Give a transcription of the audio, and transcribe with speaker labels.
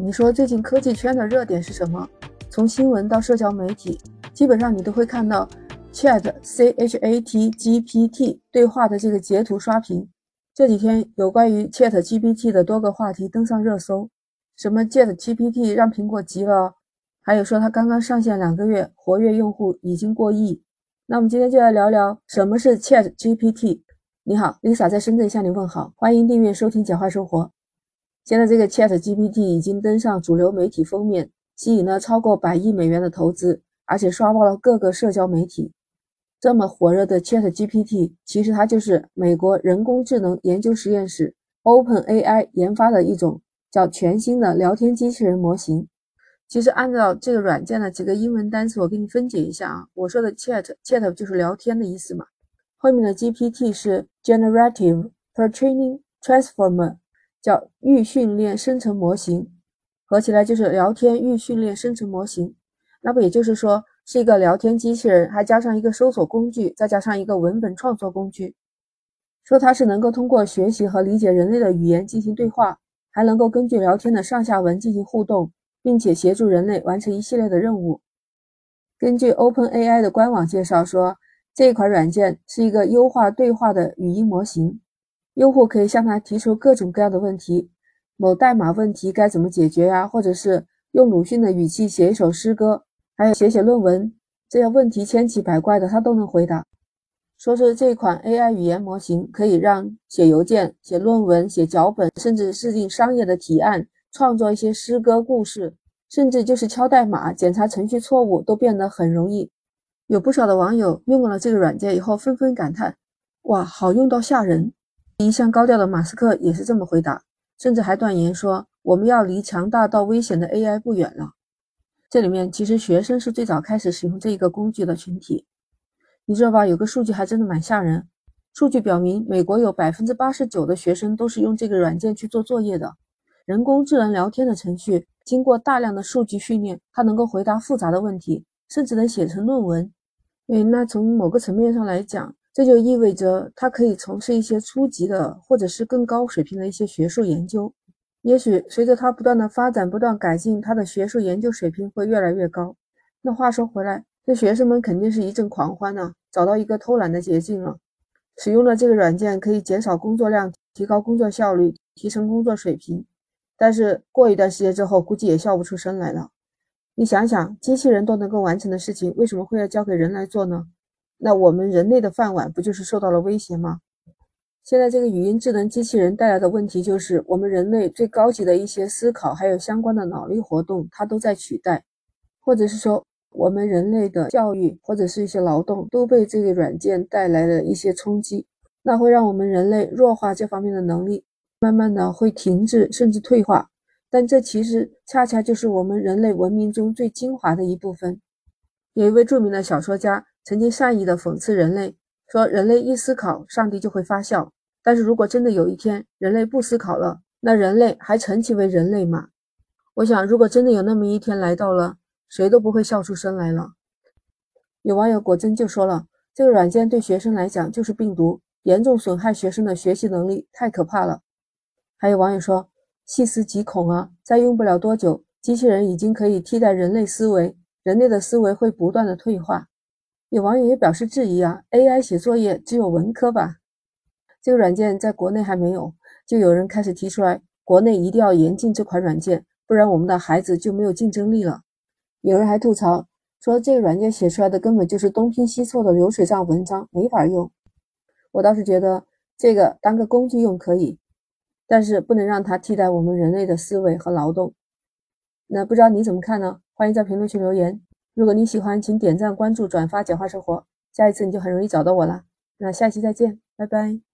Speaker 1: 你说最近科技圈的热点是什么？从新闻到社交媒体，基本上你都会看到 Chat C H A T G P T 对话的这个截图刷屏。这几天有关于 Chat G P T 的多个话题登上热搜，什么 Chat G P T 让苹果急了，还有说它刚刚上线两个月，活跃用户已经过亿。那我们今天就来聊聊什么是 Chat G P T。你好，Lisa 在深圳向你问好，欢迎订阅收听简化生活。现在这个 Chat GPT 已经登上主流媒体封面，吸引了超过百亿美元的投资，而且刷爆了各个社交媒体。这么火热的 Chat GPT，其实它就是美国人工智能研究实验室 OpenAI 研发的一种叫全新的聊天机器人模型。其实按照这个软件的几个英文单词，我给你分解一下啊。我说的 Chat，Chat 就是聊天的意思嘛。后面的 GPT 是 Generative Pre-training Transformer，叫预训练生成模型，合起来就是聊天预训练生成模型。那不也就是说是一个聊天机器人，还加上一个搜索工具，再加上一个文本创作工具。说它是能够通过学习和理解人类的语言进行对话，还能够根据聊天的上下文进行互动，并且协助人类完成一系列的任务。根据 OpenAI 的官网介绍说。这款软件是一个优化对话的语音模型，用户可以向它提出各种各样的问题，某代码问题该怎么解决呀？或者是用鲁迅的语气写一首诗歌，还有写写论文，这些问题千奇百怪的，它都能回答。说是这款 AI 语言模型可以让写邮件、写论文、写脚本，甚至制定商业的提案、创作一些诗歌故事，甚至就是敲代码、检查程序错误，都变得很容易。有不少的网友用过了这个软件以后，纷纷感叹：“哇，好用到吓人！”一向高调的马斯克也是这么回答，甚至还断言说：“我们要离强大到危险的 AI 不远了。”这里面其实学生是最早开始使用这一个工具的群体。你知道吧？有个数据还真的蛮吓人。数据表明，美国有百分之八十九的学生都是用这个软件去做作业的。人工智能聊天的程序经过大量的数据训练，它能够回答复杂的问题，甚至能写成论文。诶，那从某个层面上来讲，这就意味着他可以从事一些初级的或者是更高水平的一些学术研究。也许随着他不断的发展、不断改进，他的学术研究水平会越来越高。那话说回来，这学生们肯定是一阵狂欢呐，找到一个偷懒的捷径了。使用了这个软件可以减少工作量，提高工作效率，提升工作水平。但是过一段时间之后，估计也笑不出声来了。你想想，机器人都能够完成的事情，为什么会要交给人来做呢？那我们人类的饭碗不就是受到了威胁吗？现在这个语音智能机器人带来的问题就是，我们人类最高级的一些思考，还有相关的脑力活动，它都在取代，或者是说，我们人类的教育或者是一些劳动都被这个软件带来了一些冲击，那会让我们人类弱化这方面的能力，慢慢的会停滞甚至退化。但这其实恰恰就是我们人类文明中最精华的一部分。有一位著名的小说家曾经善意的讽刺人类，说人类一思考，上帝就会发笑。但是如果真的有一天人类不思考了，那人类还称其为人类吗？我想，如果真的有那么一天来到了，谁都不会笑出声来了。有网友果真就说了，这个软件对学生来讲就是病毒，严重损害学生的学习能力，太可怕了。还有网友说。细思极恐啊！再用不了多久，机器人已经可以替代人类思维，人类的思维会不断的退化。有网友也表示质疑啊，AI 写作业只有文科吧？这个软件在国内还没有，就有人开始提出来，国内一定要严禁这款软件，不然我们的孩子就没有竞争力了。有人还吐槽说，这个软件写出来的根本就是东拼西凑的流水账文章，没法用。我倒是觉得这个当个工具用可以。但是不能让它替代我们人类的思维和劳动。那不知道你怎么看呢？欢迎在评论区留言。如果你喜欢，请点赞、关注、转发《简化生活》，下一次你就很容易找到我了。那下期再见，拜拜。